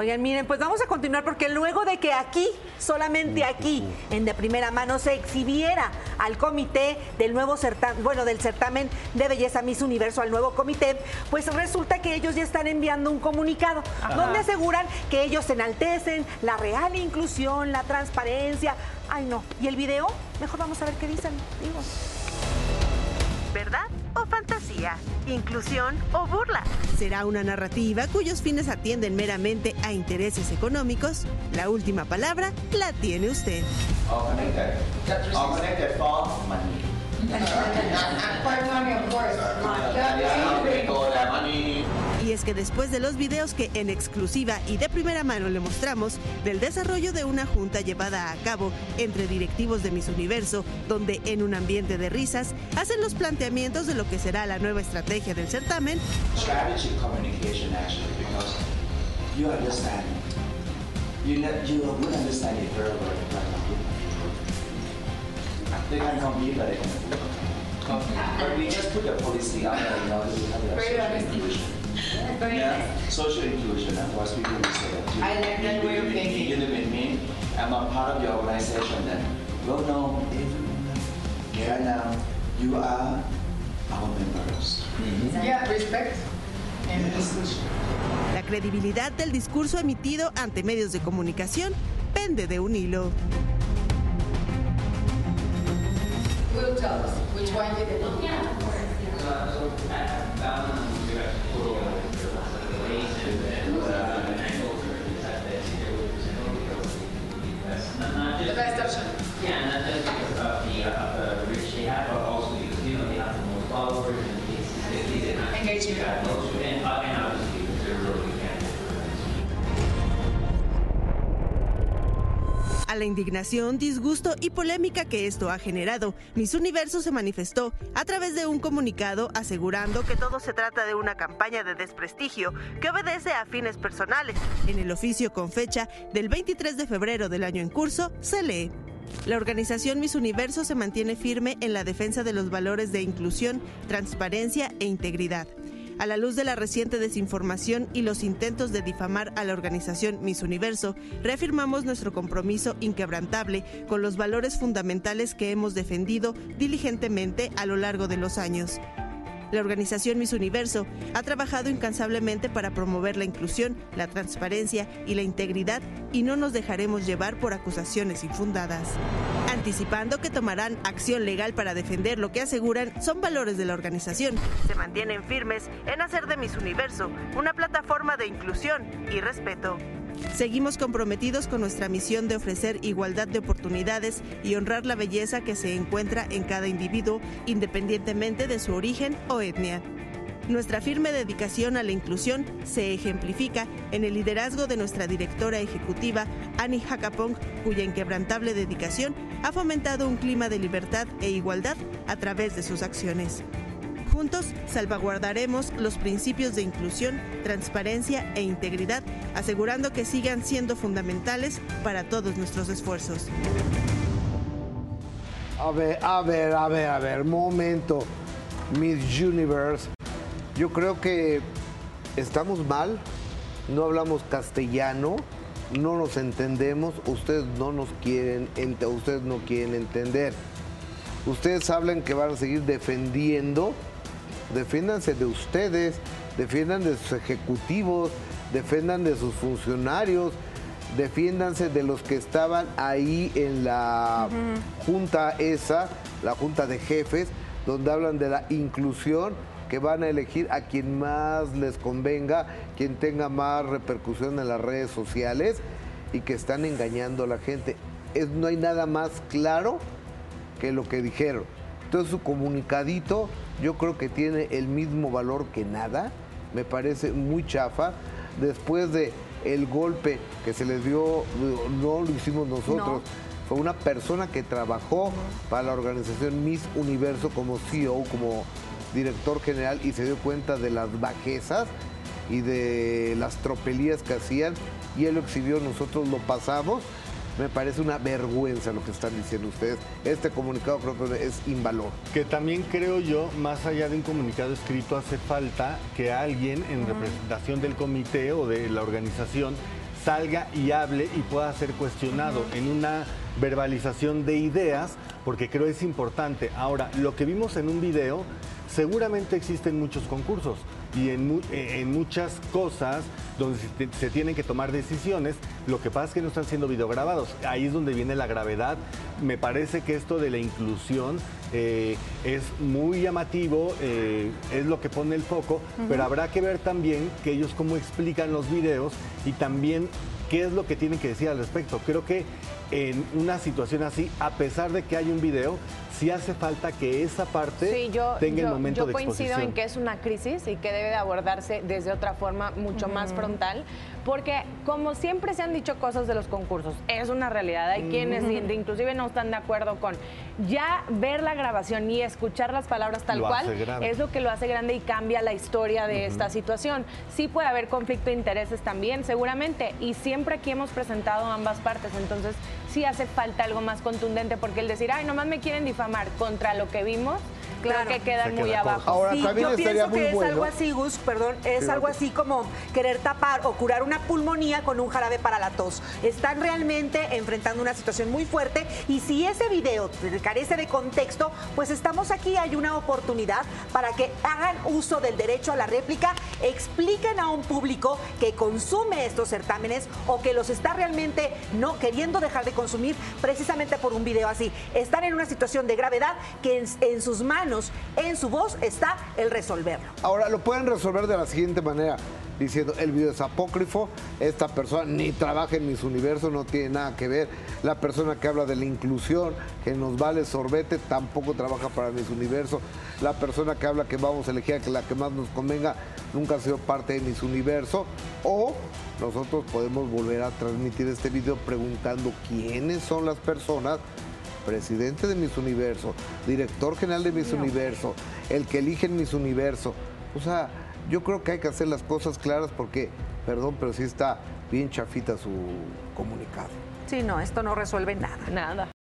Oigan, miren, pues vamos a continuar porque luego de que aquí, solamente aquí, en de primera mano, se exhibiera al comité del nuevo certamen, bueno, del certamen de belleza Miss Universo al nuevo comité, pues resulta que ellos ya están enviando un comunicado donde aseguran que ellos enaltecen la real inclusión, la transparencia. Ay, no. ¿Y el video? Mejor vamos a ver qué dicen. Digo. ¿Verdad o fantasía? ¿Inclusión o burla? ¿Será una narrativa cuyos fines atienden meramente a intereses económicos? La última palabra la tiene usted. Que después de los videos que en exclusiva y de primera mano le mostramos del desarrollo de una junta llevada a cabo entre directivos de Miss Universo, donde en un ambiente de risas hacen los planteamientos de lo que será la nueva estrategia del certamen, Strategy communication actually because you understand. You know, you would understand it very well. They can compete, but we just put the policy out there, you know, we have the social inclusion. Yeah, social inclusion, and what people will say that you, I like that way of thinking. you live with me, I'm a part of your organization, then well no, here now, you are our members. Yeah, respect. Yes. la credibilidad del discurso emitido ante medios de comunicación pende de un hilo. Will tell us which one you did. The best option. Yeah, la indignación, disgusto y polémica que esto ha generado, Miss Universo se manifestó a través de un comunicado asegurando que todo se trata de una campaña de desprestigio que obedece a fines personales. En el oficio con fecha del 23 de febrero del año en curso se lee. La organización Miss Universo se mantiene firme en la defensa de los valores de inclusión, transparencia e integridad. A la luz de la reciente desinformación y los intentos de difamar a la organización Miss Universo, reafirmamos nuestro compromiso inquebrantable con los valores fundamentales que hemos defendido diligentemente a lo largo de los años. La organización Miss Universo ha trabajado incansablemente para promover la inclusión, la transparencia y la integridad y no nos dejaremos llevar por acusaciones infundadas. Anticipando que tomarán acción legal para defender lo que aseguran son valores de la organización. Se mantienen firmes en hacer de Miss Universo una plataforma de inclusión y respeto. Seguimos comprometidos con nuestra misión de ofrecer igualdad de oportunidades y honrar la belleza que se encuentra en cada individuo, independientemente de su origen o etnia. Nuestra firme dedicación a la inclusión se ejemplifica en el liderazgo de nuestra directora ejecutiva, Annie Hakapong, cuya inquebrantable dedicación ha fomentado un clima de libertad e igualdad a través de sus acciones. Juntos salvaguardaremos los principios de inclusión, transparencia e integridad, asegurando que sigan siendo fundamentales para todos nuestros esfuerzos. A ver, a ver, a ver, a ver, momento. Miss Universe. Yo creo que estamos mal, no hablamos castellano, no nos entendemos, ustedes no nos quieren, ustedes no quieren entender. Ustedes hablan que van a seguir defendiendo, defiéndanse de ustedes, defiendan de sus ejecutivos, defendan de sus funcionarios, defiéndanse de los que estaban ahí en la junta esa, la junta de jefes, donde hablan de la inclusión, que van a elegir a quien más les convenga, quien tenga más repercusión en las redes sociales y que están engañando a la gente. Es, no hay nada más claro que lo que dijeron. Entonces su comunicadito yo creo que tiene el mismo valor que nada, me parece muy chafa. Después de el golpe que se les dio, no lo hicimos nosotros, fue una persona que trabajó para la organización Miss Universo como CEO, como director general y se dio cuenta de las bajezas y de las tropelías que hacían y él lo exhibió, nosotros lo pasamos. Me parece una vergüenza lo que están diciendo ustedes. Este comunicado creo que es invalor. Que también creo yo, más allá de un comunicado escrito, hace falta que alguien en representación del comité o de la organización salga y hable y pueda ser cuestionado en una verbalización de ideas, porque creo es importante. Ahora, lo que vimos en un video, seguramente existen muchos concursos y en, eh, muchas cosas donde se tienen que tomar decisiones, lo que pasa es que no están siendo videograbados. Ahí es donde viene la gravedad. Me parece que esto de la inclusión eh, es muy llamativo, eh, es lo que pone el foco, pero habrá que ver también que ellos cómo explican los videos y también qué es lo que tienen que decir al respecto. Creo que en una situación así, a pesar de que hay un video, sí hace falta que esa parte Sí, yo, tenga el yo- momento yo de coincido exposición. en que es una crisis y que debe de abordarse desde otra forma mucho más frontal, porque como siempre se han dicho cosas de los concursos, es una realidad. Hay quienes in- inclusive no están de acuerdo con ya ver la grabación y escuchar las palabras tal Lo cual es lo que lo hace grande y cambia la historia de esta situación. Sí puede haber conflicto de intereses también, seguramente, y siempre aquí hemos presentado ambas partes, entonces sí hace falta algo más contundente, porque el decir, ay, nomás me quieren difamar contra lo que vimos, Claro. creo que quedan Se muy queda corto. abajo. Ahora, Sí, también yo pienso muy que es bueno. algo así, Gus, perdón, es Sí, algo así como querer tapar o curar una pulmonía con un jarabe para la tos. Están realmente enfrentando una situación muy fuerte y si ese video carece de contexto, pues estamos aquí, hay una oportunidad para que hagan uso del derecho a la réplica, expliquen a un público que consume estos certámenes o que los está realmente no queriendo dejar de consumir precisamente por un video así. Están en una situación de gravedad que en, en sus manos, en su voz, está el resolverlo. Ahora lo pueden resolver de la siguiente manera, diciendo el video es apócrifo, esta persona ni trabaja en mis universos, no tiene nada que ver. La persona que habla de la inclusión, que nos vale sorbete, tampoco trabaja para mis universos. La persona que habla que vamos a elegir que la que más nos convenga, nunca ha sido parte de mis universos. O nosotros podemos volver a transmitir este video preguntando quiénes son las personas presidente de Miss Universo, director general de Miss Universo, el que elige en Miss Universo. O sea, yo creo que hay que hacer las cosas claras porque, perdón, pero sí está bien chafita su comunicado. Sí, no, esto no resuelve nada. Nada.